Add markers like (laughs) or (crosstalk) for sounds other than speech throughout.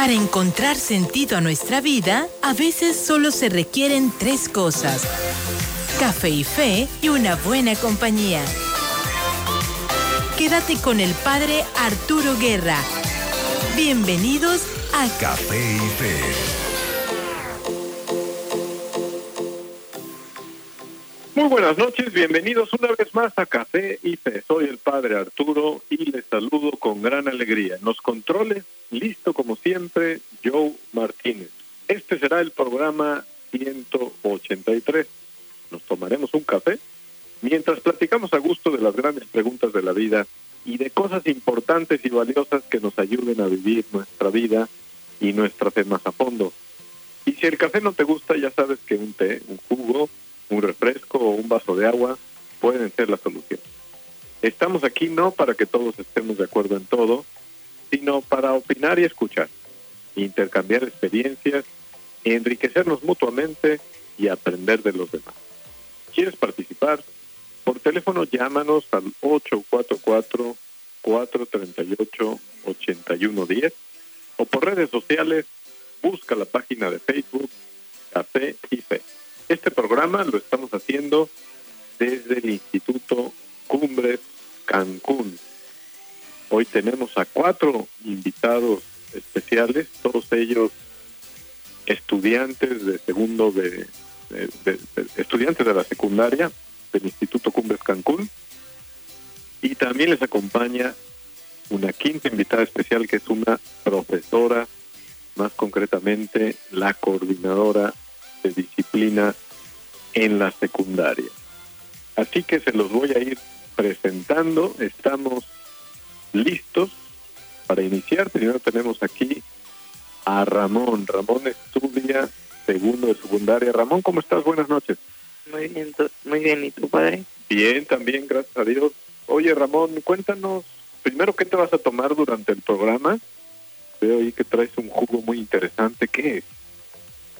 Para encontrar sentido a nuestra vida, a veces solo se requieren tres cosas. Café y fe y una buena compañía. Quédate con el padre Arturo Guerra. Bienvenidos a Café y Fe. Buenas noches, bienvenidos una vez más a Café y Fe. Soy el padre Arturo y les saludo con gran alegría. En los controles, listo como siempre, Joe Martínez. Este será el programa 183. Nos tomaremos un café mientras platicamos a gusto de las grandes preguntas de la vida y de cosas importantes y valiosas que nos ayuden a vivir nuestra vida y nuestra fe más a fondo. Y si el café no te gusta, ya sabes que un té, un jugo, un refresco o un vaso de agua pueden ser la solución. Estamos aquí no para que todos estemos de acuerdo en todo, sino para opinar y escuchar, intercambiar experiencias, enriquecernos mutuamente y aprender de los demás. ¿Quieres participar? Por teléfono llámanos al 844-438-8110 o por redes sociales busca la página de Facebook Café y Fe. Este programa lo estamos haciendo desde el Instituto Cumbres Cancún. Hoy tenemos a cuatro invitados especiales, todos ellos estudiantes de segundo de, estudiantes de la secundaria del Instituto Cumbres Cancún y también les acompaña una quinta invitada especial que es una profesora, más concretamente la coordinadora de disciplina en la secundaria. Así que se los voy a ir presentando. Estamos listos para iniciar. Primero tenemos aquí a Ramón. Ramón estudia segundo de secundaria. Ramón, ¿cómo estás? Buenas noches. Muy bien, muy bien. ¿Y tú, padre? Bien, también, gracias a Dios. Oye, Ramón, cuéntanos primero qué te vas a tomar durante el programa. Veo ahí que traes un jugo muy interesante. ¿Qué es?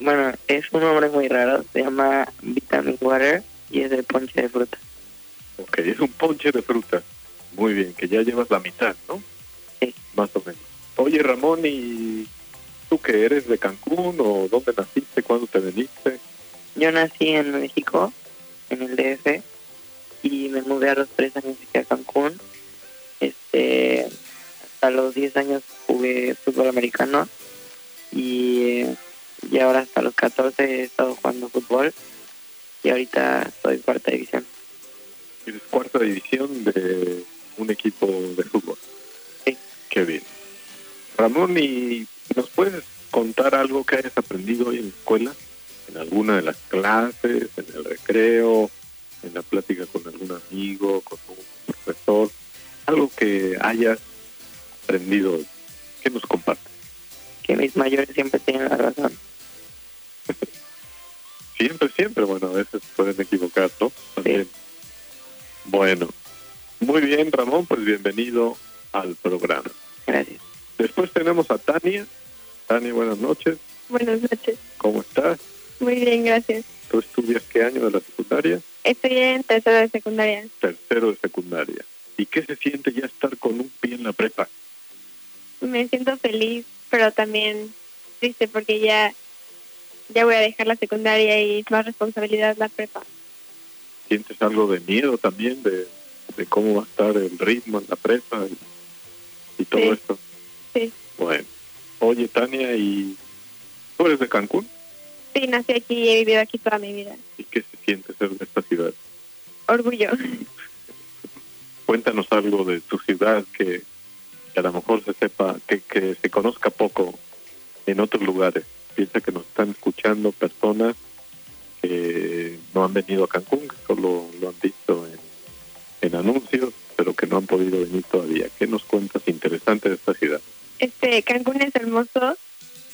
Bueno, es un nombre muy raro. Se llama Vitamin Water y es de ponche de fruta. Ok, es un ponche de fruta. Muy bien, que ya llevas la mitad, ¿no? Sí. Más o menos. Oye, Ramón, ¿y tú que eres de Cancún o dónde naciste, cuándo te veniste? Yo nací en México, en el DF, y me mudé a los tres años aquí a Cancún. Este, hasta los 10 años jugué fútbol americano y, y ahora hasta los 14 he estado jugando fútbol y ahorita soy cuarta división. Eres cuarta división de un equipo de fútbol. Sí. Qué bien. Ramón, ¿y nos puedes contar algo que hayas aprendido hoy en la escuela? ¿En alguna de las clases, en el recreo, en la plática con algún amigo, con un profesor? Algo que hayas aprendido hoy. ¿Qué nos compartes? Que mis mayores siempre tienen la razón. (laughs) Siempre, siempre, bueno, a veces pueden equivocar, ¿no? También. Bueno, muy bien, Ramón, pues bienvenido al programa. Gracias. Después tenemos a Tania. Tania, buenas noches. Buenas noches. ¿Cómo estás? Muy bien, gracias. ¿Tú estudias qué año de la secundaria? Estoy en tercero de secundaria. Tercero de secundaria. ¿Y qué se siente ya estar con un pie en la prepa? Me siento feliz, pero también triste porque ya ya voy a dejar la secundaria y más responsabilidad la prepa. ¿Sientes algo de miedo también de, de cómo va a estar el ritmo en la prepa y, y todo Sí. esto? Sí. Bueno. Oye, Tania, ¿y tú eres de Cancún? Sí, nací aquí y he vivido aquí toda mi vida. ¿Y qué se siente ser de esta ciudad? Orgullo. (laughs) Cuéntanos algo de tu ciudad que, que a lo mejor se sepa, que, que se conozca poco en otros lugares. Piensa que nos están escuchando personas que no han venido a Cancún, que solo lo han visto en, en anuncios, pero que no han podido venir todavía. ¿Qué nos cuentas interesante de esta ciudad? Este, Cancún es hermoso.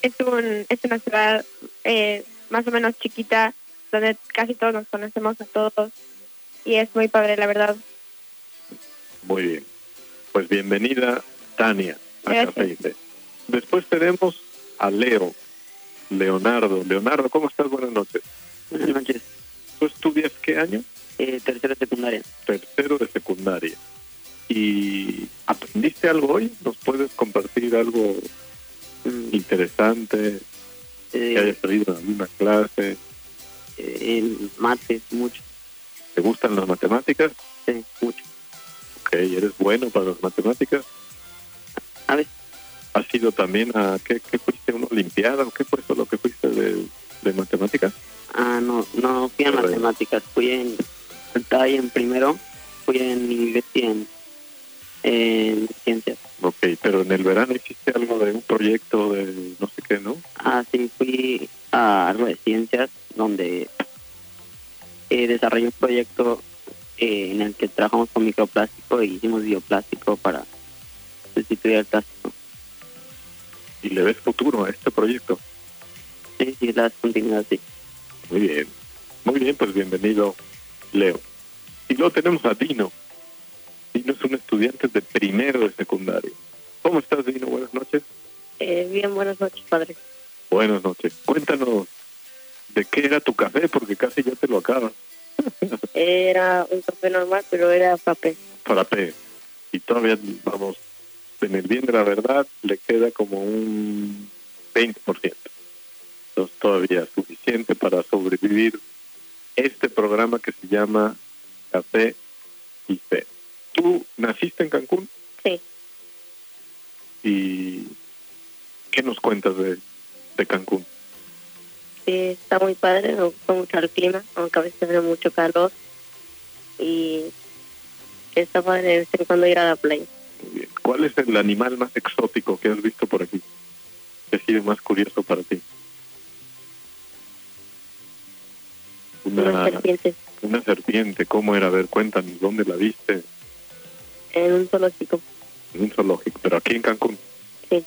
Es un es una ciudad eh, más o menos chiquita donde casi todos nos conocemos a todos y es muy padre, la verdad. Muy bien. Pues bienvenida, Tania, a. Después tenemos a Leo, Leonardo. Leonardo, ¿cómo estás? Buenas noches. Buenas noches. ¿Tú estudias qué año? Eh, tercero de secundaria. Tercero de secundaria. ¿Y aprendiste algo hoy? ¿Nos puedes compartir algo Mm, interesante, que eh, hayas pedido en alguna clase. eh, en mates, mucho. ¿Te gustan las matemáticas? Sí, mucho. Ok, ¿eres bueno para las matemáticas? A veces, ¿Has ido también a, qué, qué fuiste, una olimpiada o qué fue eso lo que fuiste de, de matemáticas? ah, no, no fui Correcto. matemáticas, fui en, estaba ahí en primero, fui en inglés y en, en ciencias. Ok, pero en el verano hiciste algo de un proyecto de no sé qué, ¿no? Ah, sí, fui a algo de ciencias, donde eh, desarrollé un proyecto eh, en el que trabajamos con microplástico y hicimos bioplástico para sustituir el plástico. Y le ves futuro a este proyecto. Sí, sí, las continuidad, sí. Muy bien. Muy bien, pues bienvenido, Leo. Y luego tenemos a Dino. Dino es un estudiante de primero de secundaria. ¿Cómo estás, Dino? Buenas noches. Eh, bien, buenas noches, padre. Buenas noches. Cuéntanos de qué era tu café, porque casi ya te lo acabas. Era un café normal, pero era papel. Frappé. Y todavía, vamos, en el bien de la verdad, le queda como un 20%. Entonces todavía suficiente para sobrevivir este programa que se llama Café y Fe. ¿Tú naciste en Cancún? Sí. ¿Y qué nos cuentas de, de Cancún? Sí, está muy padre, me gusta mucho el clima, aunque a veces hace mucho calor. Y está padre de vez en cuando ir a la playa. Bien. ¿Cuál es el animal más exótico que has visto por aquí? ¿Qué ha sido más curioso para ti? Una, serpientes una serpiente, ¿cómo era? A ver, cuéntanos, ¿dónde la viste? en un zoológico. En un zoológico, pero aquí en Cancún. Sí.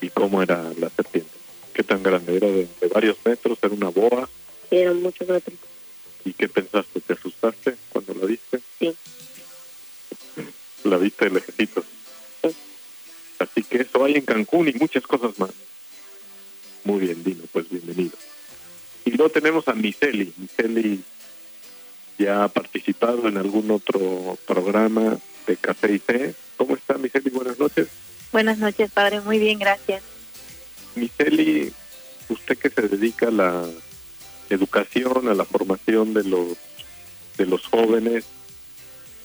¿Y cómo era la serpiente? ¿Qué tan grande? ¿Era de, de varios metros? ¿Era una boa? Sí, eran muchos metros. ¿Y qué pensaste? ¿Te asustaste cuando la viste? Sí. La viste de lejecitos. Sí. Así que eso hay en Cancún y muchas cosas más. Muy bien, Dino, pues bienvenido. Y luego tenemos a Miseli. Miseli ya ha participado en algún otro programa de Café y Té. ¿Cómo está, Miseli? Buenas noches. Buenas noches, padre. Muy bien, gracias. Miseli, usted que se dedica a la educación, a la formación de los de los jóvenes,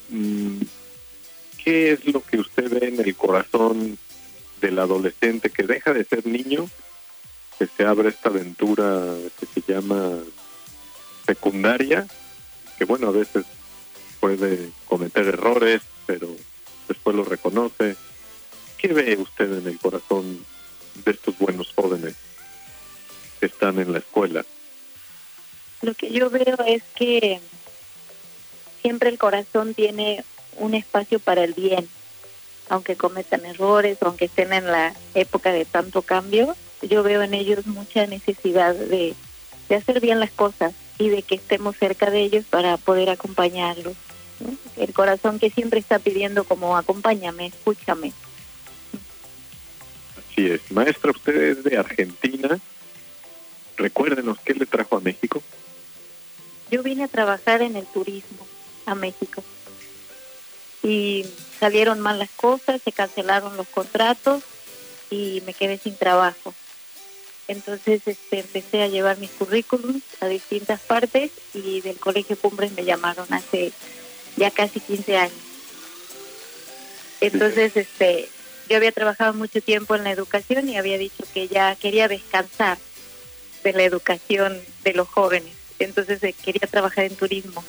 mm, ¿qué es lo que usted ve en el corazón del adolescente que deja de ser niño, que se abre esta aventura que se llama secundaria, que bueno, a veces puede cometer errores, pero después lo reconoce. ¿Qué ve usted en el corazón de estos buenos jóvenes que están en la escuela? Lo que yo veo es que siempre el corazón tiene un espacio para el bien, aunque cometan errores, aunque estén en la época de tanto cambio, yo veo en ellos mucha necesidad de, de hacer bien las cosas y de que estemos cerca de ellos para poder acompañarlos. ¿no? El corazón que siempre está pidiendo como acompáñame, escúchame. Así es. Maestra, usted es de Argentina. Recuérdenos, ¿qué le trajo a México? Yo vine a trabajar en el turismo a México y salieron mal las cosas, se cancelaron los contratos y me quedé sin trabajo. Entonces este, empecé a llevar mis currículums a distintas partes y del Colegio Cumbres me llamaron hace ya casi 15 años. Entonces este, yo había trabajado mucho tiempo en la educación y había dicho que ya quería descansar de la educación de los jóvenes. Entonces eh, quería trabajar en turismo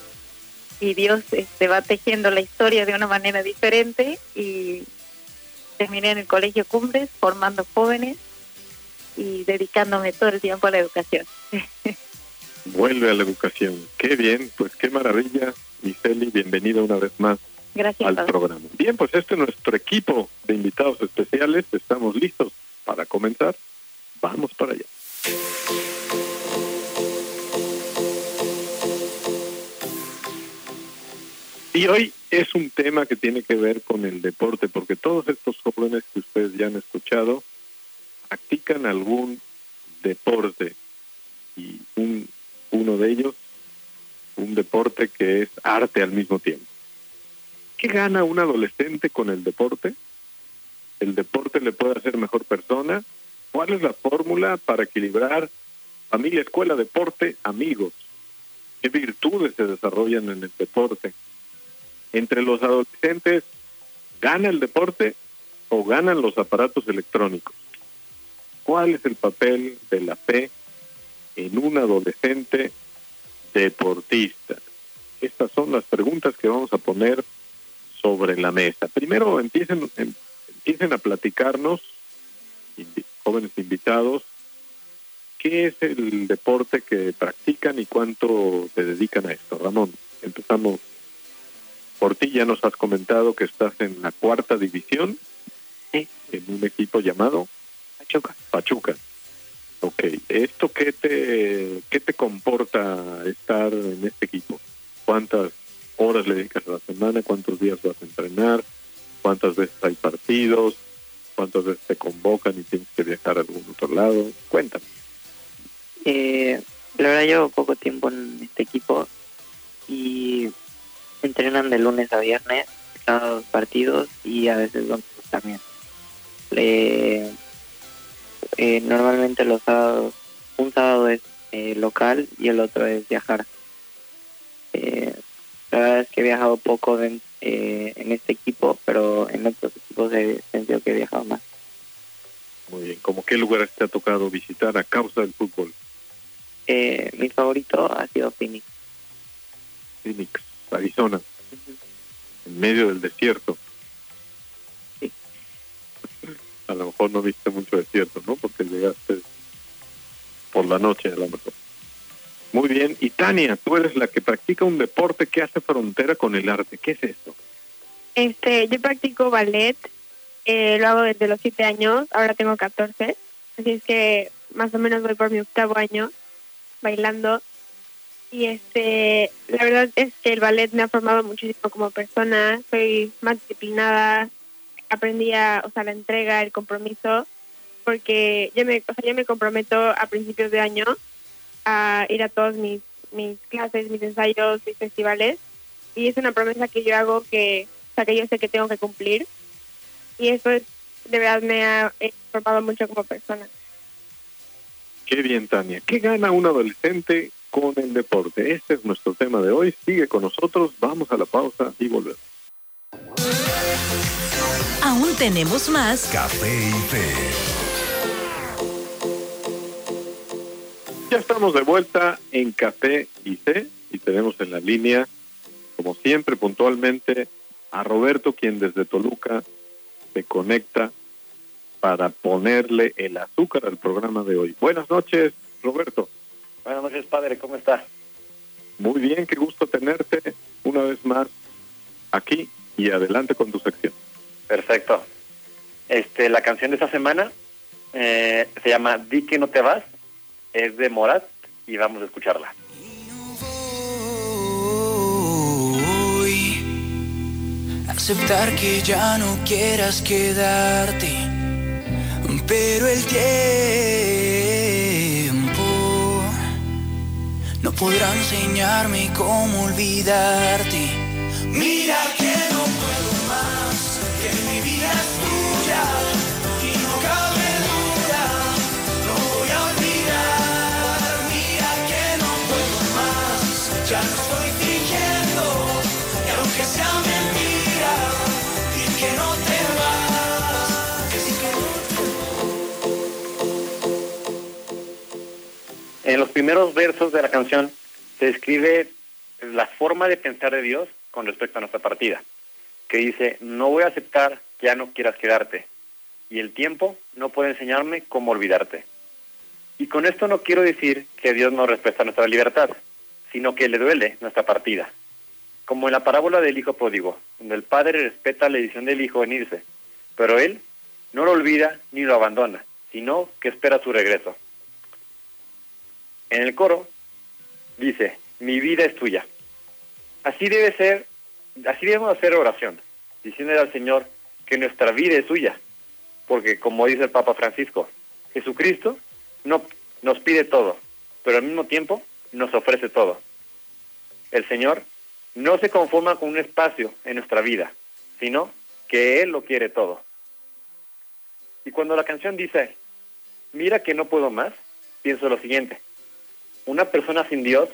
y Dios este, va tejiendo la historia de una manera diferente y terminé en el Colegio Cumbres formando jóvenes y dedicándome todo el tiempo a la educación. (laughs) Vuelve a la educación. Qué bien, pues qué maravilla. Miseli, bienvenida una vez más Gracias, al Padre. programa. Bien, pues este es nuestro equipo de invitados especiales. Estamos listos para comenzar. Vamos para allá. Y hoy es un tema que tiene que ver con el deporte, porque todos estos jóvenes que ustedes ya han escuchado practican algún deporte y un, uno de ellos, un deporte que es arte al mismo tiempo. ¿Qué gana un adolescente con el deporte? ¿El deporte le puede hacer mejor persona ¿Cuál es la fórmula para equilibrar familia, escuela, deporte, amigos? ¿Qué virtudes se desarrollan en el deporte? Entre los adolescentes, ¿gana el deporte o ganan los aparatos electrónicos? ¿Cuál es el papel de la fe en un adolescente deportista? Estas son las preguntas que vamos a poner sobre la mesa. Primero empiecen, em, empiecen a platicarnos, jóvenes invitados, qué es el deporte que practican y cuánto se dedican a esto. Ramón, empezamos por ti, ya nos has comentado que estás en la cuarta división, Sí. en un equipo llamado Pachuca. Pachuca. Ok, ¿esto qué te, qué te comporta estar en este equipo? ¿Cuántas horas le dedicas a la semana? ¿Cuántos días vas a entrenar? ¿Cuántas veces hay partidos? ¿Cuántas veces te convocan y tienes que viajar a algún otro lado? Cuéntame. Eh, la verdad llevo poco tiempo en este equipo y entrenan de lunes a viernes, cada dos partidos y a veces domingos también. Eh, normalmente los sábados, un sábado es eh, local y el otro es viajar. Eh, la verdad es que he viajado poco en, en este equipo, pero en otros equipos he sentido que he viajado más. Muy bien, ¿cómo qué lugares te ha tocado visitar a causa del fútbol? Eh, mi favorito ha sido Phoenix. Phoenix, Arizona, en medio del desierto. A lo mejor no viste mucho desierto, ¿no? Porque llegaste por la noche a lo mejor. Muy bien. Y Tania, tú eres la que practica un deporte que hace frontera con el arte. ¿Qué es esto? Este, yo practico ballet, eh, lo hago desde los siete años, ahora tengo 14, así es que más o menos voy por mi octavo año bailando. Y este, la verdad es que el ballet me ha formado muchísimo como persona, soy más disciplinada, aprendí a, o sea, la entrega, el compromiso, porque yo me, o sea, yo me comprometo a principios de año a ir a todos mis, mis clases, mis ensayos, mis festivales, y es una promesa que yo hago que, o sea, que yo sé que tengo que cumplir, y eso es, de verdad me ha eh, formado mucho como persona. Qué bien, Tania. ¿Qué gana un adolescente con el deporte? Este es nuestro tema de hoy. Sigue con nosotros. Vamos a la pausa y volvemos. Aún tenemos más Café y Fe. Ya estamos de vuelta en Café y C y tenemos en la línea, como siempre, puntualmente, a Roberto, quien desde Toluca se conecta para ponerle el azúcar al programa de hoy. Buenas noches, Roberto. Buenas noches, padre, ¿cómo está? Muy bien, qué gusto tenerte una vez más aquí y adelante con tu sección. Perfecto. Este, la canción de esta semana eh, se llama Di que no te vas, es de Morat y vamos a escucharla. Voy a aceptar que ya no quieras quedarte, pero el tiempo no podrá enseñarme cómo olvidarte. Mira que no puedo más, que mi vida es tuya En los primeros versos de la canción se describe la forma de pensar de Dios con respecto a nuestra partida, que dice, no voy a aceptar que ya no quieras quedarte, y el tiempo no puede enseñarme cómo olvidarte. Y con esto no quiero decir que Dios no respeta nuestra libertad, sino que le duele nuestra partida. Como en la parábola del hijo pródigo, donde el padre respeta la decisión del hijo en irse, pero él no lo olvida ni lo abandona, sino que espera su regreso. En el coro dice, mi vida es tuya. Así debe ser, así debemos hacer oración, diciéndole al Señor que nuestra vida es suya, porque como dice el Papa Francisco, Jesucristo no nos pide todo, pero al mismo tiempo nos ofrece todo. El Señor no se conforma con un espacio en nuestra vida, sino que Él lo quiere todo. Y cuando la canción dice, mira que no puedo más, pienso lo siguiente. Una persona sin Dios,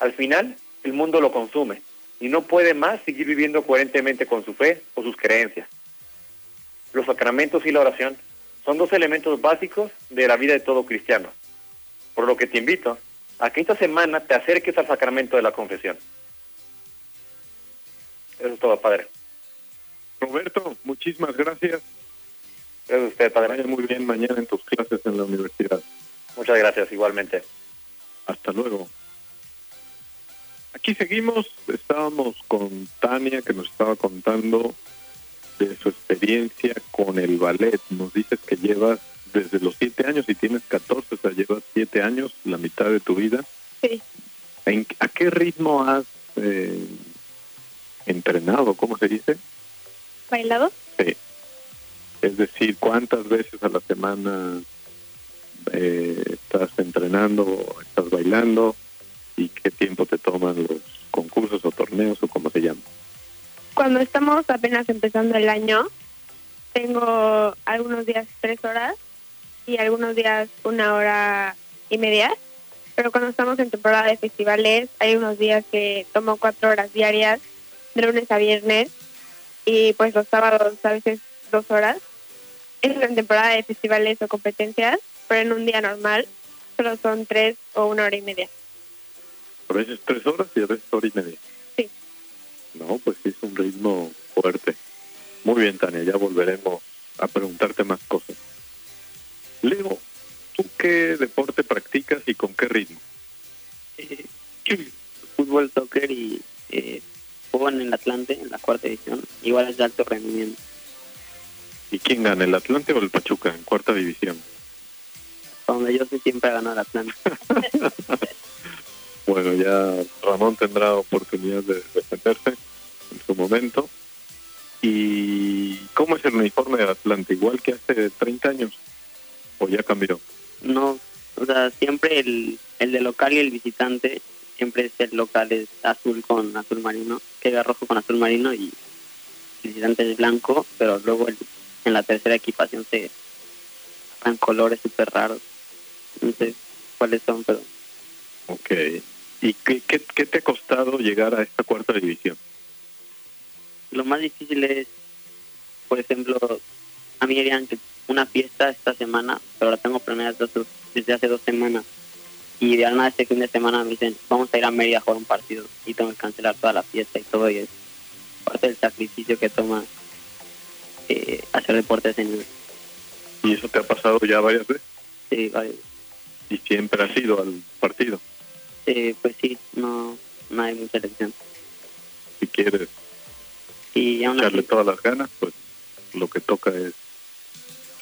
al final, el mundo lo consume y no puede más seguir viviendo coherentemente con su fe o sus creencias. Los sacramentos y la oración son dos elementos básicos de la vida de todo cristiano, por lo que te invito a que esta semana te acerques al sacramento de la confesión. Eso es todo, Padre. Roberto, muchísimas gracias. Gracias a usted, Padre. Vaya muy bien mañana en tus clases en la universidad. Muchas gracias, igualmente. Hasta luego. Aquí seguimos, estábamos con Tania que nos estaba contando de su experiencia con el ballet. Nos dices que llevas desde los siete años y tienes 14, o sea, llevas siete años, la mitad de tu vida. Sí. ¿En, ¿A qué ritmo has eh, entrenado? ¿Cómo se dice? ¿Bailado? Sí. Es decir, ¿cuántas veces a la semana eh, estás entrenando, estás bailando y qué tiempo te toman los concursos o torneos o como se llama? Cuando estamos apenas empezando el año, tengo algunos días tres horas y algunos días una hora y media. Pero cuando estamos en temporada de festivales, hay unos días que tomo cuatro horas diarias, de lunes a viernes, y pues los sábados a veces dos horas. Es en temporada de festivales o competencias, pero en un día normal solo son tres o una hora y media. A veces tres horas y a veces hora y media. Sí. No, pues sí, es un ritmo fuerte. Muy bien, Tania, ya volveremos a preguntarte más cosas. Leo, ¿tú qué deporte practicas y con qué ritmo? Eh, (clears throat) fútbol, soccer y eh, juego en el Atlante, en la cuarta división. Igual es de alto rendimiento. ¿Y quién gana, el Atlante o el Pachuca en cuarta división? Donde yo sé siempre ha ganado el Atlante. (laughs) Bueno, ya Ramón tendrá oportunidad de defenderse en su momento. ¿Y cómo es el uniforme del Atlante? ¿Igual que hace 30 años? ¿O ya cambió? No, o sea, siempre el, el de local y el visitante, siempre es el local es azul con azul marino, queda rojo con azul marino y el visitante es blanco, pero luego el- en la tercera equipación se dan colores súper raros. No sé cuáles son, pero Ok. ¿Y qué, qué, qué te ha costado llegar a esta cuarta división? lo más difícil es, por ejemplo, a mí que una fiesta esta semana, pero la tengo planeada desde hace dos semanas. Y de nada este fin de semana me dicen, vamos a ir a Mérida a jugar un partido y tengo que cancelar toda la fiesta y todo. Y es parte del sacrificio que toma eh, hacer deportes en ¿Y eso te ha pasado ya varias veces? sí, vale. ¿Y siempre has ido al partido? Eh, pues sí, no, no hay mucha elección. Si quieres Y aún echarle así, todas las ganas, pues lo que toca es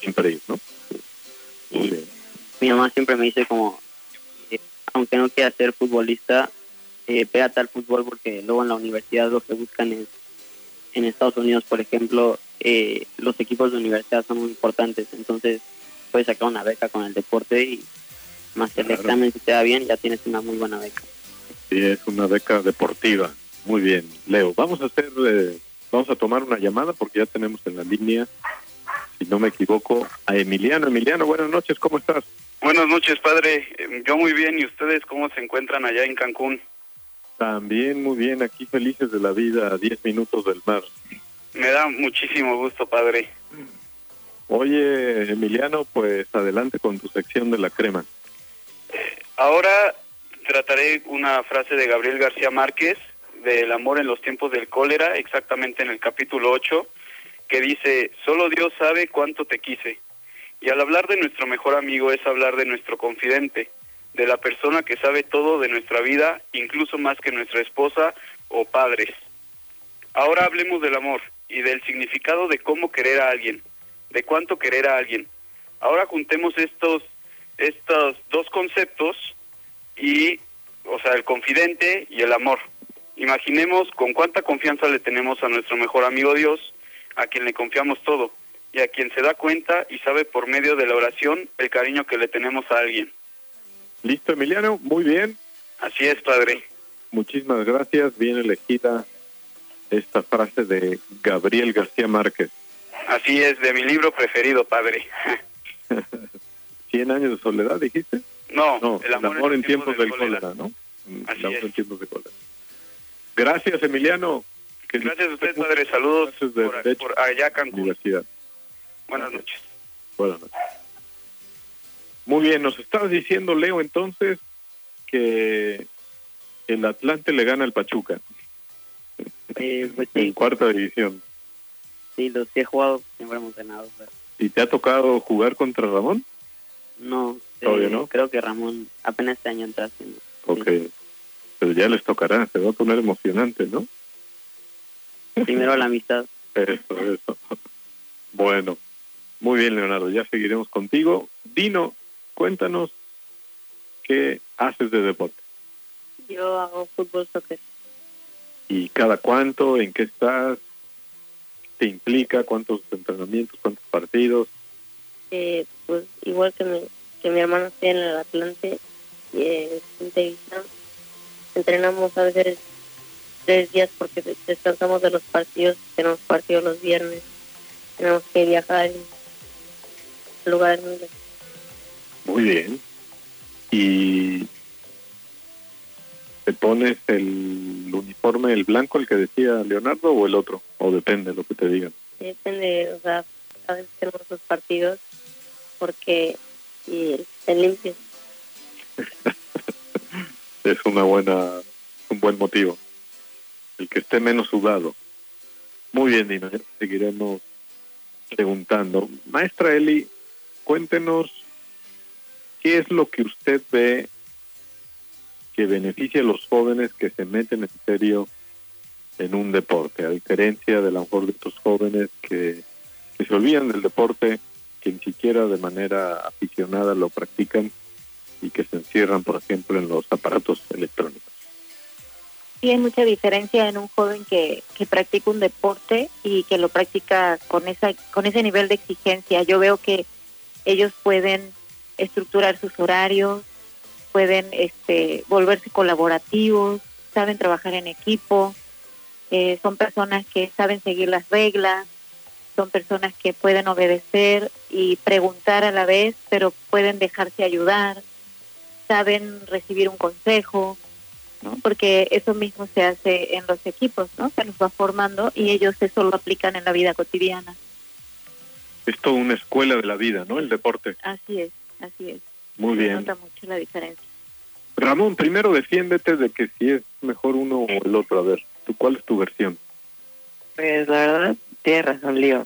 siempre ir, ¿no? Bien. mi mamá siempre me dice como, eh, aunque no quieras ser futbolista, eh, pégate al fútbol porque luego en la universidad lo que buscan es, en Estados Unidos, por ejemplo, eh, los equipos de universidad son muy importantes, entonces puedes sacar una beca con el deporte y más el Claro. examen si te da bien, ya tienes una muy buena beca. Sí, es una beca deportiva. Muy bien, Leo. Vamos a hacer, eh, vamos a tomar una llamada porque ya tenemos en la línea, si no me equivoco, a Emiliano. Emiliano, buenas noches, ¿cómo estás? Buenas noches, padre. Eh, Yo muy bien. ¿Y ustedes cómo se encuentran allá en Cancún? También muy bien, aquí felices de la vida, a 10 minutos del mar. Me da muchísimo gusto, padre. Oye, Emiliano, pues adelante con tu sección de la crema. Ahora trataré una frase de Gabriel García Márquez, del amor en los tiempos del cólera, exactamente en el capítulo 8, que dice, solo Dios sabe cuánto te quise. Y al hablar de nuestro mejor amigo es hablar de nuestro confidente, de la persona que sabe todo de nuestra vida, incluso más que nuestra esposa o padres. Ahora hablemos del amor y del significado de cómo querer a alguien, de cuánto querer a alguien. Ahora juntemos estos estos dos conceptos y, o sea, el confidente y el amor. Imaginemos con cuánta confianza le tenemos a nuestro mejor amigo Dios, a quien le confiamos todo y a quien se da cuenta y sabe por medio de la oración el cariño que le tenemos a alguien. ¿Listo, Emiliano? Muy bien. Así es, Padre. Muchísimas gracias. Bien elegida esta frase de Gabriel García Márquez. Así es, de mi libro preferido, Padre. (laughs) 100 años de soledad, dijiste. No, No, el amor, en en tiempos del cólera. cólera, ¿no? Así el amor es. en tiempos de cólera. Gracias, Emiliano. Que Gracias a usted, padre. Saludos de por, Derecho. por allá, Cancún. Universidad. Buenas noches. Buenas noches. Muy bien, nos estabas diciendo, Leo, entonces, que el Atlante le gana al Pachuca Eh, pues (laughs) en sí, cuarta división. sí, los que he jugado siempre hemos ganado. Pero ¿Y te ha tocado jugar contra Ramón? No, Todavía eh, no. creo que Ramón apenas este año entra haciendo. Ok. Pero ya les tocará, se va a poner emocionante, ¿no? Primero la amistad. (laughs) Eso, eso. Bueno, muy bien, Leonardo, ya seguiremos contigo. Dino, cuéntanos qué haces de deporte Yo hago fútbol, soccer. y cada cuánto, en qué estás, te implica, cuántos entrenamientos, cuántos partidos. Eh, pues igual que mi, que mi hermano esté en el Atlante división, entrenamos a veces tres días porque des- descansamos de los partidos, tenemos partidos los viernes, tenemos que viajar en lugares muy lejos. Muy bien. ¿Y te pones el uniforme, el blanco, el que decía Leonardo, o el otro? O depende, lo que te digan. Depende, o sea, a veces tenemos los partidos porque y el limpio. (laughs) es una buena un buen motivo. El que esté menos sudado. Muy bien Dina ya seguiremos preguntando. Maestra Eli cuéntenos qué es lo que usted ve que beneficia a los jóvenes que se meten en serio en un deporte a diferencia de la mejor de estos jóvenes que, que se olvidan del deporte que ni siquiera de manera aficionada lo practican y que se encierran, por ejemplo, en los aparatos electrónicos. Sí, hay mucha diferencia en un joven que, que practica un deporte y que lo practica con esa con ese nivel de exigencia. Yo veo que ellos pueden estructurar sus horarios, pueden este, volverse colaborativos, saben trabajar en equipo, eh, son personas que saben seguir las reglas, son personas que pueden obedecer y preguntar a la vez, pero pueden dejarse ayudar, saben recibir un consejo, ¿no? Porque eso mismo se hace en los equipos, ¿no? Se los va formando y ellos eso lo aplican en la vida cotidiana. Es toda una escuela de la vida, ¿no? El deporte. Así es, así es. Muy Se bien. nota mucho la diferencia. Ramón, primero defiéndete de que si es mejor uno o el otro. A ver, ¿tú cuál es tu versión? Pues la verdad, tienes razón, Lío.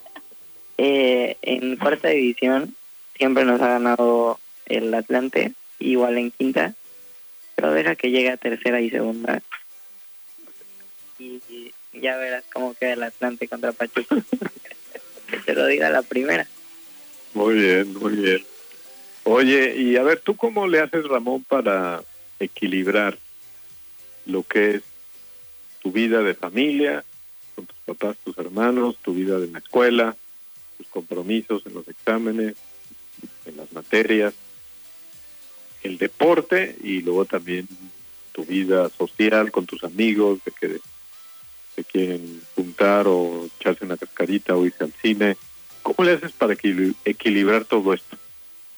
(laughs) eh, en cuarta división siempre nos ha ganado el Atlante, igual en quinta, pero deja que llegue a tercera y segunda. Y, y ya verás cómo queda el Atlante contra Pachuca. que (laughs) te lo diga la primera. Muy bien, muy bien. Oye, y a ver, ¿tú cómo le haces, Ramón, para equilibrar lo que es tu vida de familia, con tus papás, tus hermanos, tu vida de la escuela, tus compromisos en los exámenes, en las materias, el deporte y luego también tu vida social con tus amigos, de que se quieren juntar o echarse una cascarita o irse al cine? ¿Cómo le haces para equil- equilibrar todo esto?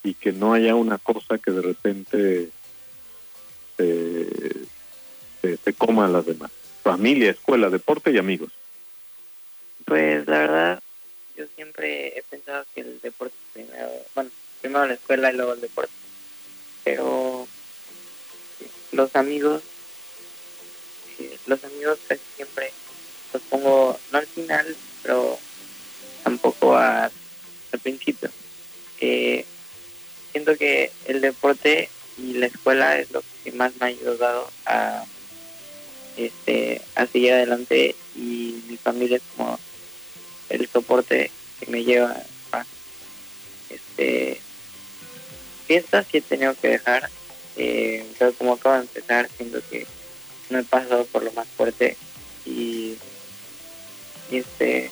Y que no haya una cosa que de repente se, se, se coma a las demás. Familia, escuela, deporte y amigos. Pues la verdad, yo siempre he pensado que el deporte primero, bueno, primero la escuela y luego el deporte. Pero los amigos, los amigos casi siempre los pongo, no al final, pero tampoco a- al principio. Siento que el deporte y la escuela es lo que más me ha ayudado a este a seguir adelante y mi familia es como el soporte que me lleva a este fiestas sí he tenido que dejar eh, pero como acabo de empezar siento que no he pasado por lo más fuerte y, y este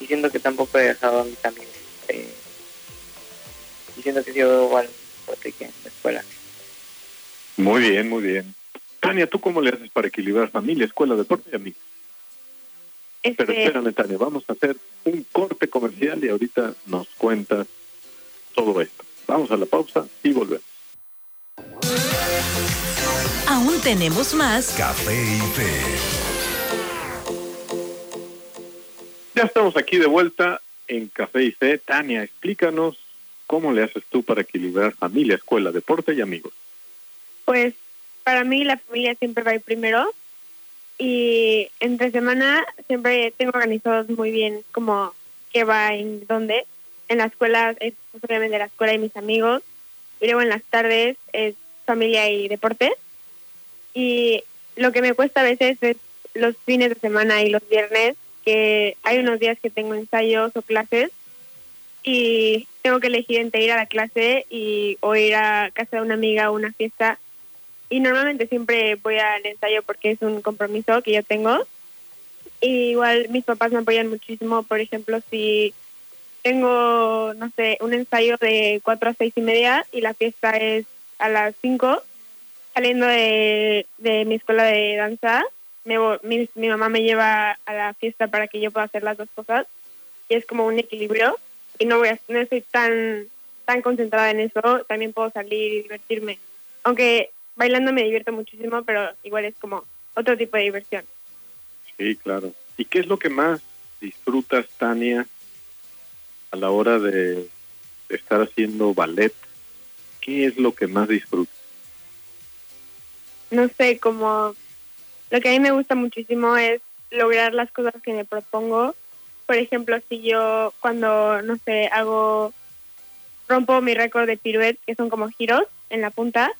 y siento que tampoco he dejado a mis amigos eh, y siento que sigo igual fuerte que en la escuela Muy bien, muy bien. Tania, ¿tú cómo le haces para equilibrar familia, escuela, deporte y amigos? Pero Este, espérame, Tania, vamos a hacer un corte comercial y ahorita nos cuentas todo esto. Vamos a la pausa y volvemos. Aún tenemos más Café y Fe. Ya estamos aquí de vuelta en Café y Fe. Tania, explícanos cómo le haces tú para equilibrar familia, escuela, deporte y amigos. Pues para mí la familia siempre va a ir primero y entre semana siempre tengo organizados muy bien como qué va en dónde. En la escuela es obviamente la escuela y mis amigos y luego en las tardes es familia y deporte. Y lo que me cuesta a veces es los fines de semana y los viernes, que hay unos días que tengo ensayos o clases y tengo que elegir entre ir a la clase y o ir a casa de una amiga o una fiesta. Y normalmente siempre voy al ensayo porque es un compromiso que yo tengo. Y igual mis papás me apoyan muchísimo, por ejemplo, si tengo, no sé, un ensayo de 4 a seis y media y la fiesta es a las 5, saliendo de, de mi escuela de danza, me, mi, mi mamá me lleva a la fiesta para que yo pueda hacer las dos cosas y es como un equilibrio y no voy no estoy tan tan concentrada en eso, también puedo salir y divertirme. Aunque bailando me divierto muchísimo, pero igual es como otro tipo de diversión. Sí, claro. ¿Y qué es lo que más disfrutas, Tania, a la hora de, estar haciendo ballet? ¿Qué es lo que más disfrutas? no sé, como lo que a mí me gusta muchísimo es lograr las cosas que me propongo. Por ejemplo, si yo cuando, no sé, hago, rompo mi récord de piruet, que son como giros en la punta,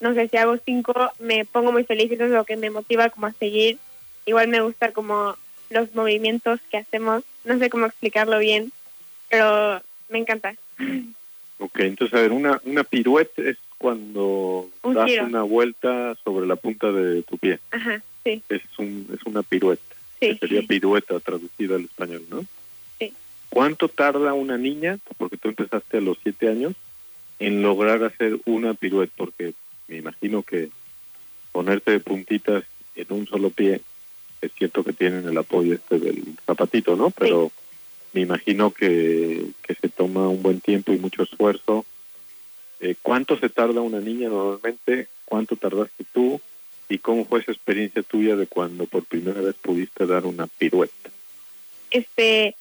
no sé, si hago cinco, me pongo muy feliz y eso es lo que me motiva como a seguir. Igual me gusta como los movimientos que hacemos, no sé cómo explicarlo bien, pero me encanta. Ok, entonces, a ver, una, una piruete es cuando Un das giro. una vuelta sobre la punta de tu pie. Ajá, sí, Es, un, es una pirueta. sí. que sería pirueta traducida al español, ¿no? Sí. ¿Cuánto tarda una niña, porque tú empezaste a los siete años, en lograr hacer una pirueta? Porque me imagino que ponerte de puntitas en un solo pie, es cierto que tienen el apoyo este del zapatito, ¿no? Pero me imagino que, que se toma un buen tiempo y mucho esfuerzo. Eh, ¿Cuánto se tarda una niña normalmente? ¿Cuánto tardaste tú? ¿Y cómo fue esa experiencia tuya de cuando por primera vez pudiste dar una pirueta? este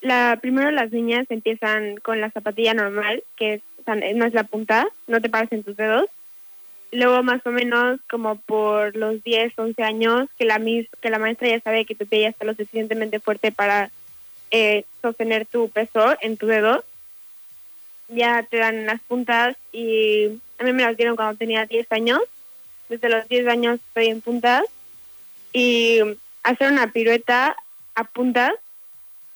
la primero las niñas empiezan con la zapatilla normal que es, o sea, no es la punta no te paras en tus dedos luego más o menos como por los 10 11 años que la mis que la maestra ya sabe que tu pie ya está lo suficientemente fuerte para eh, sostener tu peso en tu dedo ya te dan las puntas y a mí me las dieron cuando tenía 10 años. Desde los 10 años estoy en puntas y hacer una pirueta a puntas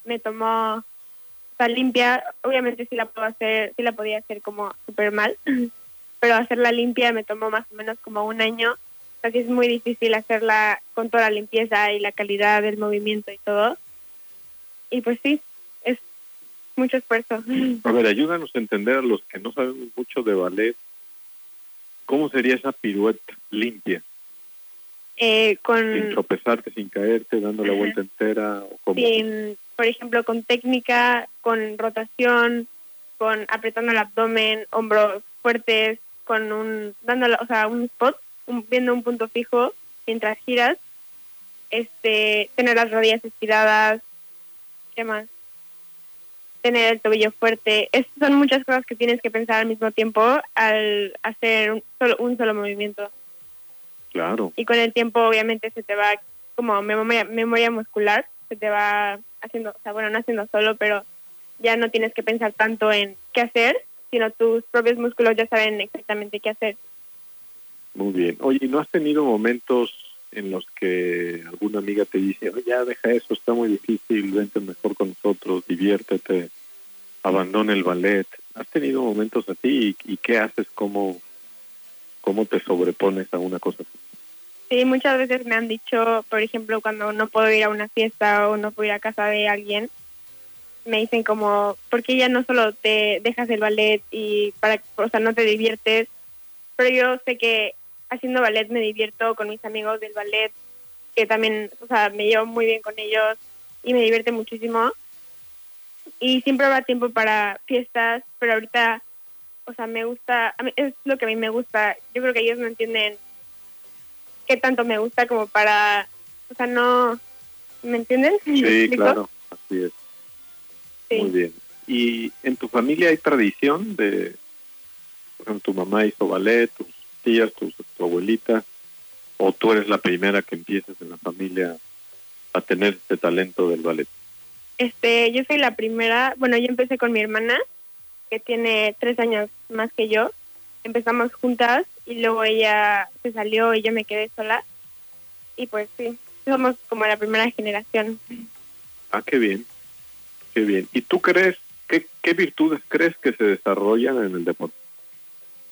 me tomó o sea, limpia. Obviamente sí la puedo hacer sí la podía hacer como súper mal (clears throat) pero hacerla limpia me tomó más o menos como un año así es muy difícil hacerla con toda la limpieza y la calidad del movimiento y todo y pues sí es mucho esfuerzo A ver, ayúdanos a entender a los que no sabemos mucho de ballet, ¿cómo sería esa pirueta limpia? eh, Sin con tropezarte, sin caerte, dando la vuelta entera. O sin, por ejemplo, con técnica, con rotación, con apretando el abdomen, hombros fuertes, con un, dando, o sea, un spot, un- viendo un punto fijo mientras giras, este, tener las rodillas estiradas, ¿qué más? Tener el tobillo fuerte. Es, son muchas cosas que tienes que pensar al mismo tiempo al hacer un solo, un solo movimiento Claro. y con el tiempo obviamente se te va como memoria, memoria muscular, se te va haciendo, o sea, bueno, no haciendo solo, pero ya no tienes que pensar tanto en qué hacer, sino tus propios músculos ya saben exactamente qué hacer. Muy bien. Oye, ¿y no has tenido momentos en los que alguna amiga te dice, "Oye, ya deja eso, está muy difícil, vente mejor con nosotros, diviértete, abandona el ballet? ¿Has tenido momentos así y, y qué haces? ¿Cómo, ¿Cómo te sobrepones a una cosa así? Sí, muchas veces me han dicho, por ejemplo, cuando no puedo ir a una fiesta o no puedo ir a casa de alguien, me dicen como, ¿por qué ya no solo te dejas el ballet y para, o sea, no te diviertes? Pero yo sé que haciendo ballet me divierto con mis amigos del ballet, que también, o sea, me llevo muy bien con ellos y me divierte muchísimo. Y siempre habrá tiempo para fiestas, pero ahorita o sea, me gusta, a mí- es lo que a mí me gusta. Yo creo que ellos no entienden qué tanto me gusta como para, o sea, no, ¿me entienden? ¿Me Sí, claro, así es. Sí. Muy bien. ¿Y en tu familia hay tradición de, por ejemplo, tu mamá hizo ballet, tus tías, tu, tu abuelita, o tú eres la primera que empiezas en la familia a tener este talento del ballet? Este, yo soy la primera, bueno, yo empecé con mi hermana, que tiene tres años más que yo. Empezamos juntas y luego ella se salió y yo me quedé sola. Y pues sí, somos como la primera generación. Ah, qué bien, qué bien. ¿Y tú crees, qué, qué virtudes crees que se desarrollan en el deporte?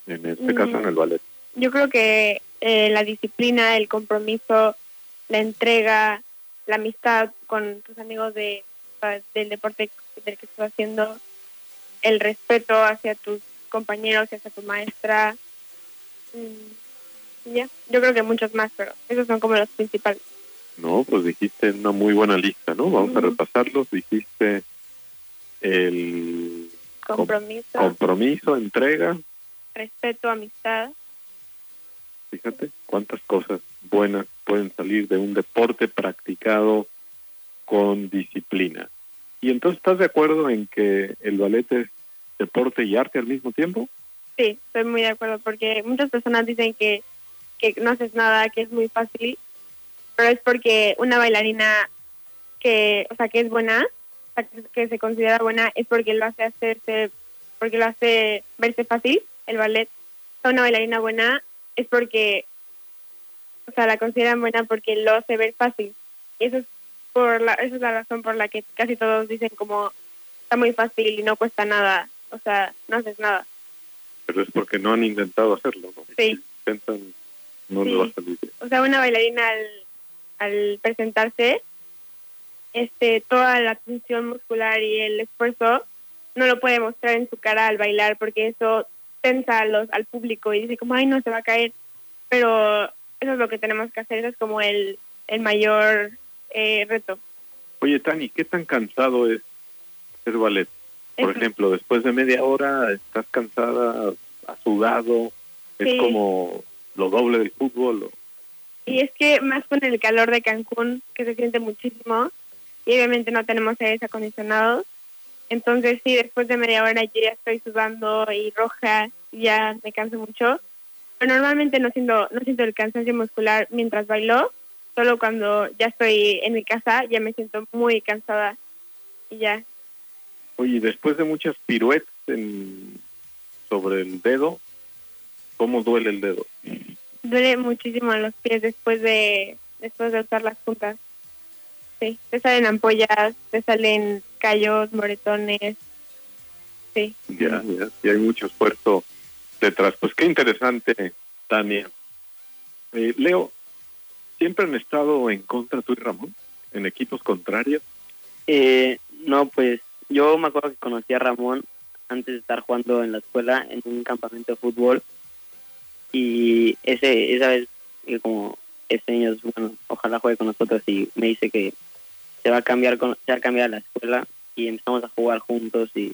En este Mm. caso, en el ballet. Yo creo que eh, la disciplina, el compromiso, la entrega, la amistad con tus amigos de, pa- del deporte del que estás haciendo, el respeto hacia tus compañeros y hacia tu maestra. mm, ya, yo creo que muchos más, pero esos son como los principales. No, pues dijiste una muy buena lista, ¿no? Vamos a repasarlos. Dijiste el com- Compromiso, compromiso, entrega, respeto, amistad. fíjate cuántas cosas buenas pueden salir de un deporte practicado con disciplina. ¿Y entonces estás de acuerdo en que el ballet es deporte y arte al mismo tiempo? Sí, estoy muy de acuerdo porque muchas personas dicen que, que no haces nada, que es muy fácil, pero es porque una bailarina que, o sea, que es buena, que, se considera buena, es porque lo hace hacerse, porque lo hace verse fácil, el ballet. Una bailarina buena es porque, o sea, la consideran buena porque lo hace ver fácil. Y eso es por la, esa es la razón por la que casi todos dicen como está muy fácil y no cuesta nada, o sea, no haces nada. Pero es porque no han intentado hacerlo, ¿no? Sí. Intentan, no Sí. les va a salir bien. o sea, una bailarina al, al presentarse, este, toda la tensión muscular y el esfuerzo no lo puede mostrar en su cara al bailar porque eso tensa a los, al público y dice como, ay, no, se va a caer. Pero eso es lo que tenemos que hacer, eso es como el, el mayor eh, reto. Oye, Tani, ¿qué tan cansado es hacer ballet? Por ejemplo, después de media hora estás cansada, has sudado, es como lo doble del fútbol. o- Y es que más con el calor de Cancún, que se siente muchísimo, y obviamente no tenemos aires acondicionados. Entonces sí, después de media hora yo ya estoy sudando y roja, y ya me canso mucho. Pero normalmente no siento, no siento el cansancio muscular mientras bailo, solo cuando ya estoy en mi casa ya me siento muy cansada y ya. Oye, después de muchas piruetas en- sobre el dedo, ¿cómo duele el dedo? Duele muchísimo en los pies después de después de usar las puntas. Sí, te salen ampollas, te salen callos, moretones. Sí. Ya, ya, sí hay mucho esfuerzo detrás. Pues qué interesante, Tania. Eh, Leo, ¿siempre han estado en contra tú y Ramón? ¿En equipos contrarios? Eh, no, pues yo me acuerdo que conocí a Ramón antes de estar jugando en la escuela en un campamento de fútbol y ese esa vez que como este año bueno ojalá juegue con nosotros y me dice que se va a cambiar con se va a cambiar la escuela y empezamos a jugar juntos y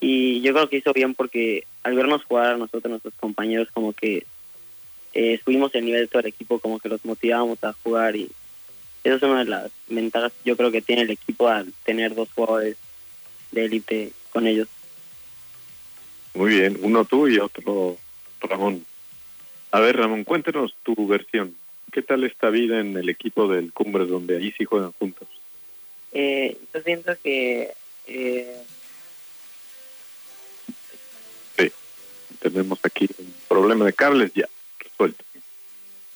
y yo creo que hizo bien porque al vernos jugar nosotros nuestros compañeros como que eh, subimos el nivel de todo el equipo como que los motivábamos a jugar y esa es una de las ventajas yo creo que tiene el equipo al tener dos jugadores de élite con ellos. Muy bien, uno tú y otro Ramón. A ver, Ramón, cuéntanos tu versión. ¿Qué tal esta vida en el equipo del Cumbres, donde ahí sí juegan juntos? Eh, yo siento que eh, Tenemos aquí un problema de cables ya resuelto.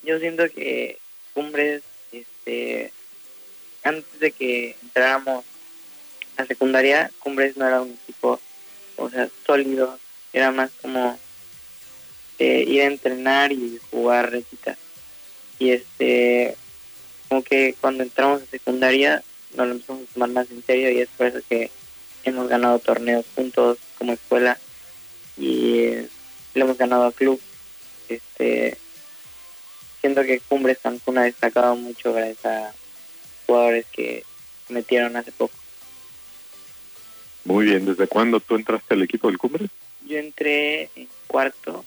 yo siento que Cumbres, este, antes de que entráramos a secundaria, Cumbres no era un equipo, o sea, sólido, era más como eh, ir a entrenar y jugar recitas. Y este, como que cuando entramos a secundaria nos lo empezamos a tomar más en serio y es por eso que hemos ganado torneos juntos como escuela y eh, le hemos ganado a club. Este, siento que Cumbres Cancún ha destacado mucho gracias a jugadores que metieron hace poco. Muy bien, ¿desde cuándo tú entraste al equipo del Cumbres? yo entré en cuarto,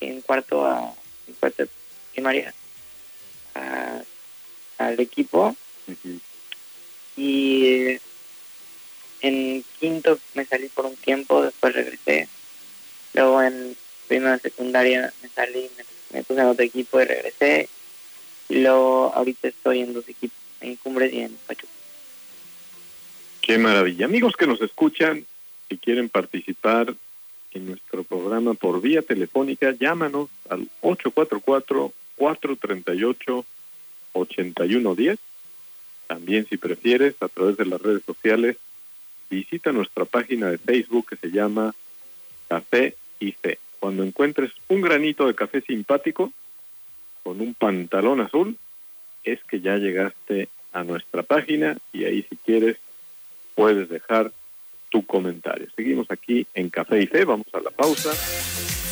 en cuarto a en cuarto de primaria a- al equipo y en quinto me salí por un tiempo, después regresé. Luego en primera secundaria me salí, me, me puse en otro equipo y regresé. Y luego ahorita estoy en dos equipos, en Cumbres y en Pachuca. Qué maravilla. Amigos que nos escuchan, si quieren participar en nuestro programa por vía telefónica, llámanos al 844-438-8110. También, si prefieres, a través de las redes sociales, visita nuestra página de Facebook que se llama Café y Fe. Cuando encuentres un granito de café simpático con un pantalón azul, es que ya llegaste a nuestra página y ahí si quieres puedes dejar tu comentario. Seguimos aquí en Café y Fe, vamos a la pausa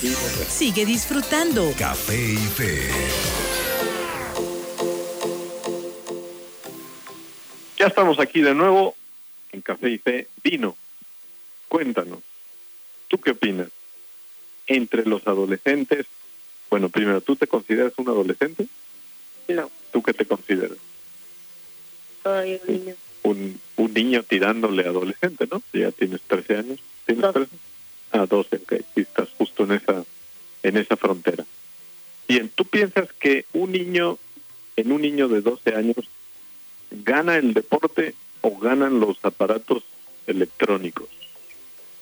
y. Sigue disfrutando. Café y Fe. Ya estamos aquí de nuevo en Café y Fe. Vino, cuéntanos, ¿tú qué opinas? Entre los adolescentes, bueno, primero, ¿tú te consideras un adolescente? No, ¿Tú qué te consideras? soy un niño. Un, un niño tirándole adolescente, ¿no? Ya tienes 13 años. ¿Tienes Doce. 13? Ah, 12, ok. Sí, estás justo en esa, en esa frontera. Bien, ¿tú piensas que un niño, en un niño de 12 años, gana el deporte o ganan los aparatos electrónicos?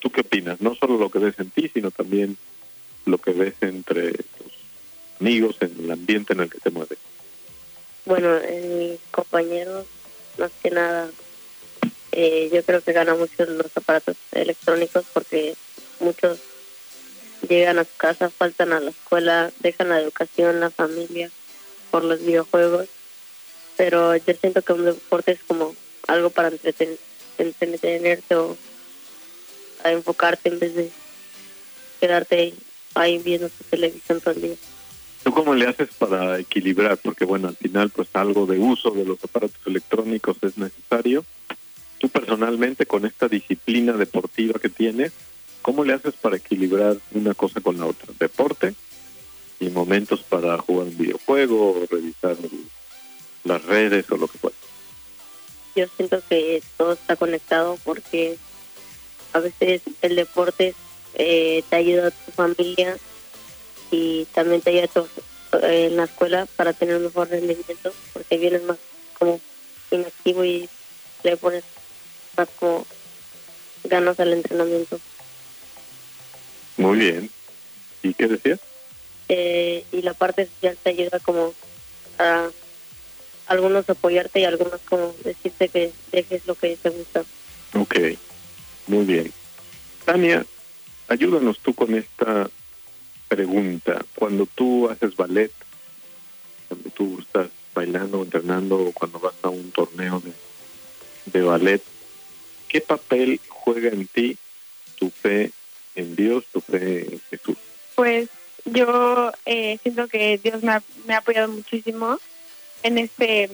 ¿Tú qué opinas? No solo lo que ves en ti, sino también lo que ves entre tus amigos, en el ambiente en el que te mueves. Bueno, en mis compañeros, más que nada, eh, yo creo que gana mucho los aparatos electrónicos porque muchos llegan a su casa, faltan a la escuela, dejan la educación, la familia por los videojuegos. Pero yo siento que un deporte es como algo para entreten- entretenerte o enfocarte en vez de quedarte ahí viendo tu televisión todo el día. ¿Tú cómo le haces para equilibrar? Porque bueno, al final pues algo de uso de los aparatos electrónicos es necesario. Tú personalmente con esta disciplina deportiva que tienes, ¿cómo le haces para equilibrar una cosa con la otra? Deporte y momentos para jugar un videojuego o revisar las redes o lo que fuera. yo siento que todo está conectado porque a veces el deporte eh, te ayuda a tu familia y también tu- eh, en la escuela para tener un mejor rendimiento porque vienes más como inactivo y le pones más como ganas al entrenamiento Muy bien. ¿Y qué decías? Eh, y la parte social te ayuda como a algunos apoyarte y algunos como decirte que dejes lo que te gusta Ok, muy bien. Tania, ayúdanos tú con esta pregunta. Cuando tú haces ballet, cuando tú estás bailando, entrenando o cuando vas a un torneo de, de ballet, ¿qué papel juega en ti tu fe en Dios, tu fe en Jesús? Pues yo eh, siento que Dios me ha, me ha apoyado muchísimo en este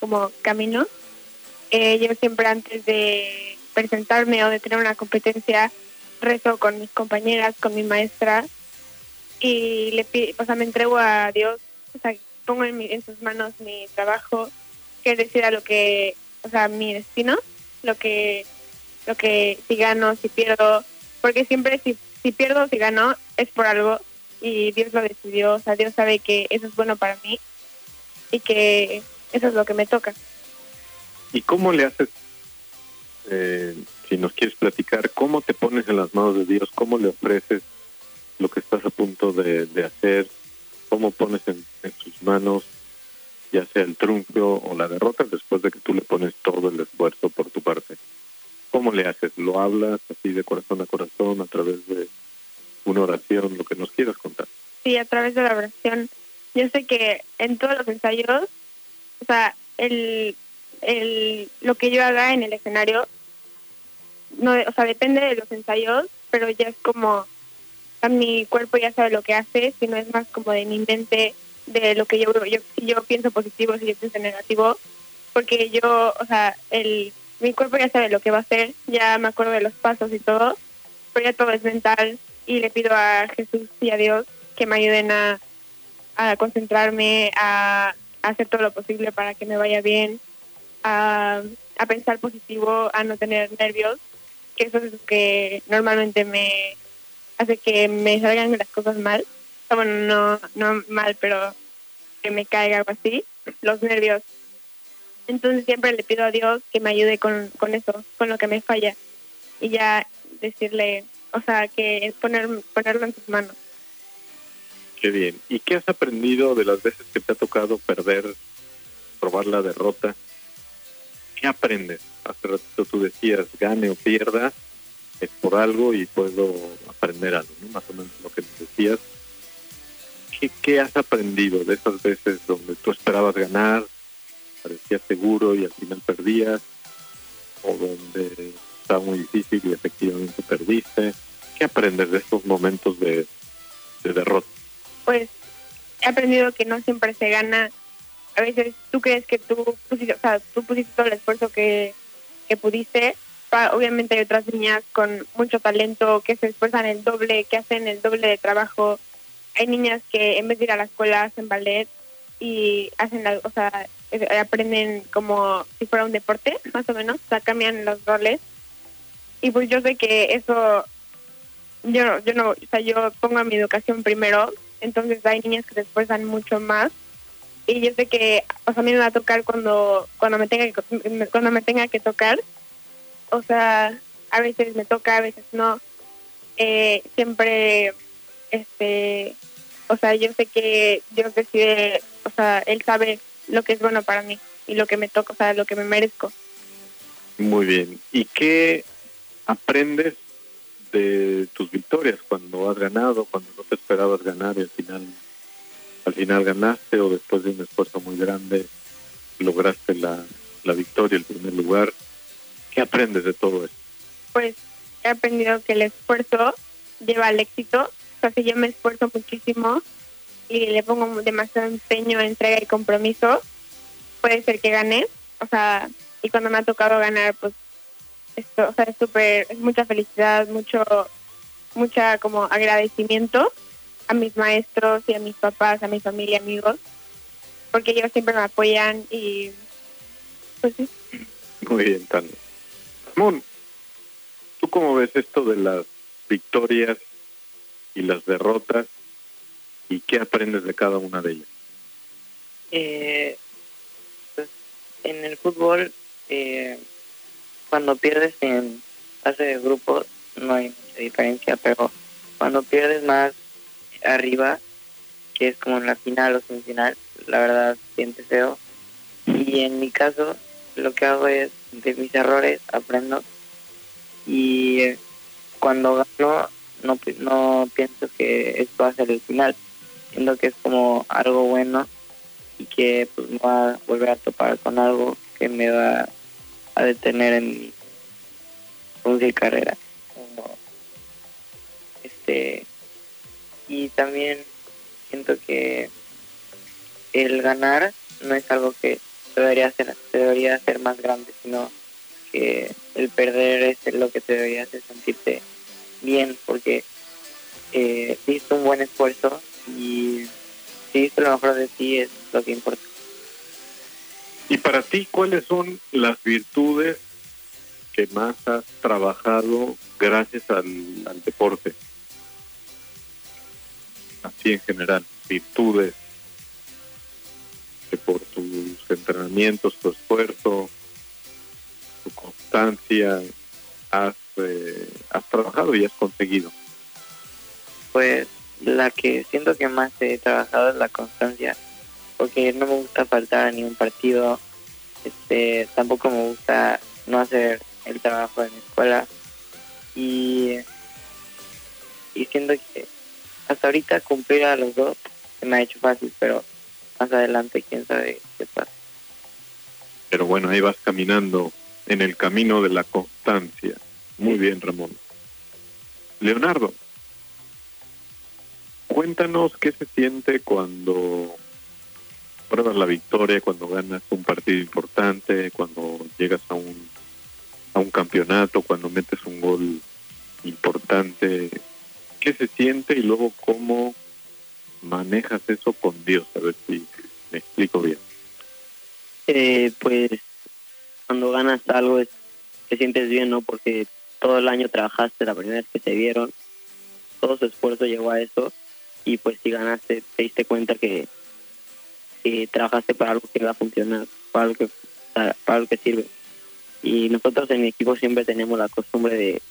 como camino. Eh, yo siempre antes de presentarme o de tener una competencia rezo con mis compañeras, con mi maestra y le o sea, me entrego a Dios, o sea, pongo en, mi- en sus manos mi trabajo, que decida lo que, o sea, mi destino, lo que, lo que si gano, si pierdo, porque siempre si, si pierdo si gano es por algo y Dios lo decidió, o sea, Dios sabe que eso es bueno para mí y que eso es lo que me toca. ¿Y cómo le haces, eh, si nos quieres platicar, cómo te pones en las manos de Dios, cómo le ofreces lo que estás a punto de, hacer, cómo pones en, en sus manos ya sea el triunfo o la derrota después de que tú le pones todo el esfuerzo por tu parte? ¿Cómo le haces? ¿Lo hablas así de corazón a corazón a través de una oración, lo que nos quieras contar? Sí, a través de la oración. Yo sé que en todos los ensayos, o sea, el, el, lo que yo haga en el escenario, no, o sea, depende de los ensayos, pero ya es como, mi cuerpo ya sabe lo que hace, sino es más como de mi mente, de lo que yo, yo, yo pienso positivo, si yo pienso negativo, porque yo, o sea, el, mi cuerpo ya sabe lo que va a hacer, ya me acuerdo de los pasos y todo, pero ya todo es mental y le pido a Jesús y a Dios que me ayuden a, concentrarme, a, a hacer todo lo posible para que me vaya bien, a, a pensar positivo, a no tener nervios, que eso es lo que normalmente me hace que me salgan las cosas mal. Ah, Bueno, no, no mal, pero que me caiga algo así, los nervios. Entonces siempre le pido a Dios que me ayude con, con eso, con lo que me falla. Y ya decirle, o sea, que es poner, ponerlo en sus manos. Qué bien. ¿Y qué has aprendido de las veces que te ha tocado perder, probar la derrota? ¿Qué aprendes? Hace ratito tú decías, gane o pierda, es por algo y puedo aprender algo. Más o menos lo que decías. ¿Qué, has aprendido de esas veces donde tú esperabas ganar, parecía seguro y al final perdías? ¿O donde estaba muy difícil y efectivamente perdiste? ¿Qué aprendes de estos momentos de, de derrota? Pues he aprendido que no siempre se gana. A veces tú crees que tú pusiste, o sea, tú pusiste todo el esfuerzo que, que pudiste. Obviamente hay otras niñas con mucho talento que se esfuerzan el doble, que hacen el doble de trabajo. Hay niñas que en vez de ir a la escuela hacen ballet y hacen, o sea, eh, aprenden como si fuera un deporte, más o menos, o sea, cambian los roles. Y pues yo sé que eso, yo no, yo no, o sea, yo pongo a mi educación primero, entonces hay niñas que se esfuerzan mucho más y yo sé que o a mí me va a tocar cuando cuando me tenga cuando me tenga que tocar o sea a veces me toca a veces no eh, siempre este o sea yo sé que Dios decide o sea él sabe lo que es bueno para mí y lo que me toca o sea lo que me merezco Muy bien. ¿Y qué aprendes de tus victorias cuando has ganado, cuando no te esperabas ganar y al final, al final ganaste o después de un esfuerzo muy grande lograste la, la victoria, el primer lugar? ¿Qué aprendes de todo esto? pues he aprendido que el esfuerzo lleva al éxito. O sea, si yo me esfuerzo muchísimo y le pongo demasiado empeño, entrega y compromiso, puede ser que gane. O sea, y cuando me ha tocado ganar, pues esto, o sea, es súper, es mucha felicidad, mucho, mucha como agradecimiento a mis maestros y a mis papás, a mi familia, amigos, porque ellos siempre me apoyan y pues sí. Muy bien, Tania. Ramón, ¿tú cómo ves esto de las victorias y las derrotas y qué aprendes de cada una de ellas? Eh, pues, en el fútbol, eh, cuando pierdes en fase de grupos, no hay mucha diferencia, pero cuando pierdes más arriba, que es como en la final o semifinal, la verdad siente feo. Y en mi caso, lo que hago es de mis errores aprendo y cuando gano no, no pienso que esto va a ser el final, siento que es como algo bueno y que pues me va a volver a topar con algo que me va a detener en mi carrera. Como, este y también siento que el ganar no es algo que debería ser debería ser más grande sino que el perder es lo que te debería hacer sentirte bien porque eh, hiciste un buen esfuerzo y si diste lo mejor de ti es lo que importa Y para ti, ¿cuáles son las virtudes que más has trabajado gracias al, al deporte? Así en general, virtudes que por tus entrenamientos, tu esfuerzo, tu constancia, has, eh, has trabajado y has conseguido. pues la que siento que más he trabajado es la constancia porque no me gusta faltar a ningún partido este tampoco me gusta no hacer el trabajo de mi escuela y y siento que hasta ahorita cumplir a los dos se me ha hecho fácil pero más adelante quién sabe qué pasa Pero bueno, ahí vas caminando en el camino de la constancia. Muy bien, Ramón. Leonardo, cuéntanos qué se siente cuando pruebas la victoria, cuando ganas un partido importante, cuando llegas a un, a un campeonato, cuando metes un gol importante. qué se siente y luego cómo manejas eso con Dios, a ver si me explico bien. Pues cuando ganas algo es, te sientes bien, ¿no? Porque todo el año trabajaste, la primera vez que te vieron, todo su esfuerzo llegó a eso y pues si ganaste te diste cuenta que, que trabajaste para algo que va a funcionar, para algo que, para, para algo que sirve. Y nosotros en mi equipo siempre tenemos la costumbre de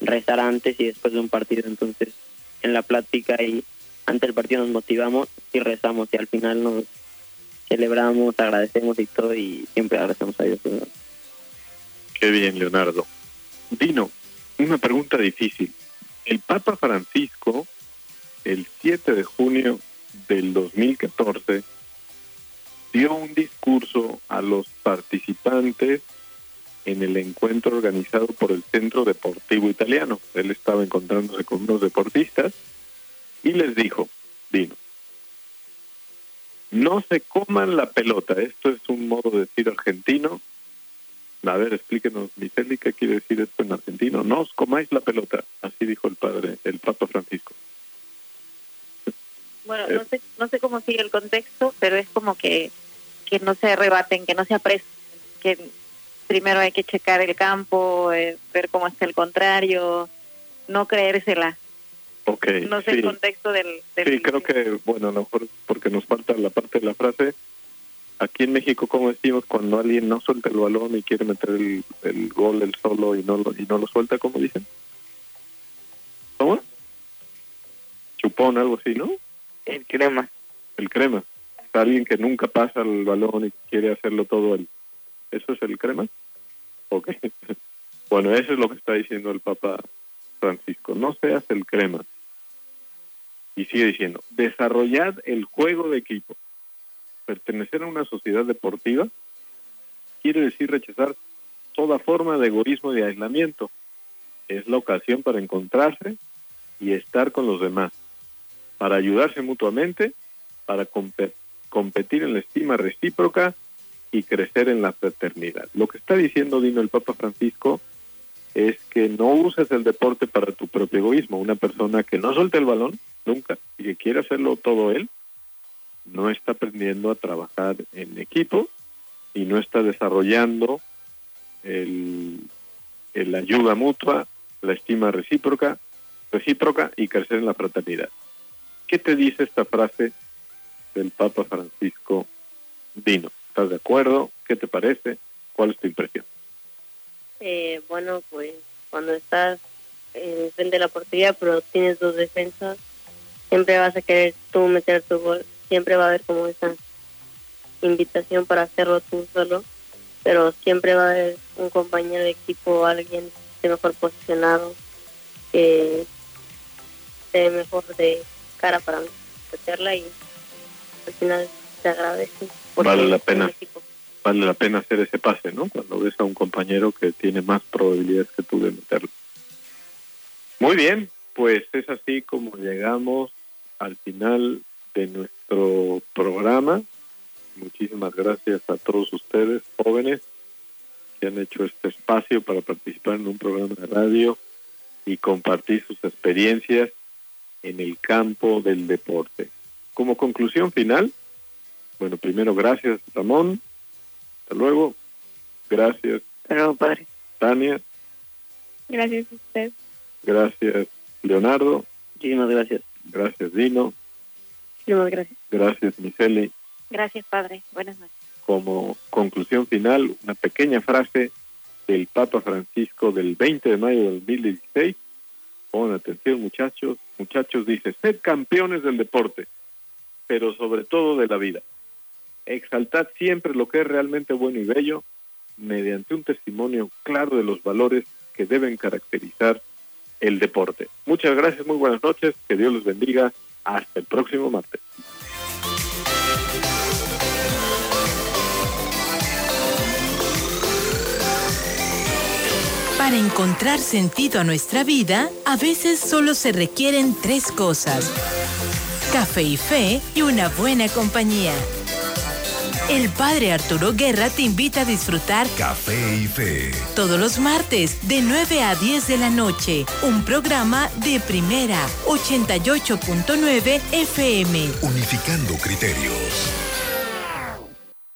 rezar antes y después de un partido, entonces en la plática y antes del partido nos motivamos y rezamos y al final nos celebramos, agradecemos y todo y siempre agradecemos a Dios. Qué bien, Leonardo. Dino, una pregunta difícil. El Papa Francisco, el 7 de junio del 2014, dio un discurso a los participantes en el encuentro organizado por el Centro Deportivo Italiano. Él estaba encontrándose con unos deportistas y les dijo, Dino, no se coman la pelota. Esto es un modo de decir argentino. A ver, explíquenos, Miseli, ¿qué quiere decir esto en argentino? No os comáis la pelota. Así dijo el padre, el Papa Francisco. Bueno, no sé, no sé cómo sigue el contexto, pero es como que, que no se arrebaten, que no se apresten, que primero hay que checar el campo, eh, ver cómo está el contrario, no creérsela. Ok. No sé sí. el contexto del... del Sí, creo que, bueno, a lo mejor porque nos falta la parte de la frase. Aquí en México, como decimos, cuando alguien no suelta el balón y quiere meter el, el gol él solo y no lo, y no lo suelta, ¿cómo dicen? ¿Cómo? Chupón, algo así, ¿no? El crema. El crema. Alguien que nunca pasa el balón y quiere hacerlo todo él. ¿Eso es el crema? Ok. (laughs) Bueno, eso es lo que está diciendo el Papa Francisco. No seas el crema. Y sigue diciendo, desarrollad el juego de equipo. Pertenecer a una sociedad deportiva quiere decir rechazar toda forma de egoísmo y aislamiento. Es la ocasión para encontrarse y estar con los demás, para ayudarse mutuamente, para compe- competir en la estima recíproca y crecer en la fraternidad. Lo que está diciendo Dino el Papa Francisco es que no uses el deporte para tu propio egoísmo. Una persona que no suelta el balón nunca y que quiere hacerlo todo él, no está aprendiendo a trabajar en equipo y no está desarrollando el, ayuda mutua, la estima recíproca, recíproca y crecer en la fraternidad. ¿Qué te dice esta frase del Papa Francisco Dino? ¿Estás de acuerdo? ¿Qué te parece? ¿Cuál es tu impresión? Eh, bueno, pues cuando estás eh, frente a la portería, pero tienes dos defensas, siempre vas a querer tú meter tu gol. Siempre va a haber como esa invitación para hacerlo tú solo, pero siempre va a haber un compañero de equipo alguien esté mejor posicionado, que esté mejor de cara para meterla y al final te agradece. Vale la pena. equipo. Vale la pena hacer ese pase, ¿no? Cuando ves a un compañero que tiene más probabilidades que tú de meterlo. Muy bien, pues es así como llegamos al final de nuestro programa. Muchísimas gracias a todos ustedes, jóvenes, que han hecho este espacio para participar en un programa de radio y compartir sus experiencias en el campo del deporte. Como conclusión final, bueno, primero gracias Ramón, hasta luego, gracias Pero, padre. Tania, Gracias a usted. gracias Leonardo, Muchísimas gracias. gracias Dino, Muchísimas gracias. gracias Miseli. Gracias, padre. Buenas noches. como conclusión final, una pequeña frase del Papa Francisco del 20 de mayo del 2016. Pongan atención, muchachos. Muchachos, dice, sed campeones del deporte, pero sobre todo de la vida. Exaltad siempre lo que es realmente bueno y bello, mediante un testimonio claro de los valores que deben caracterizar el deporte. Muchas gracias, muy buenas noches, que Dios los bendiga. Hasta el próximo martes. Para encontrar sentido a nuestra vida, a veces solo se requieren tres cosas. Café y fe y una buena compañía. El padre Arturo Guerra te invita a disfrutar Café y Fe. todos los martes de 9 a 10 de la noche. Un programa de primera 88.9 FM. Unificando criterios.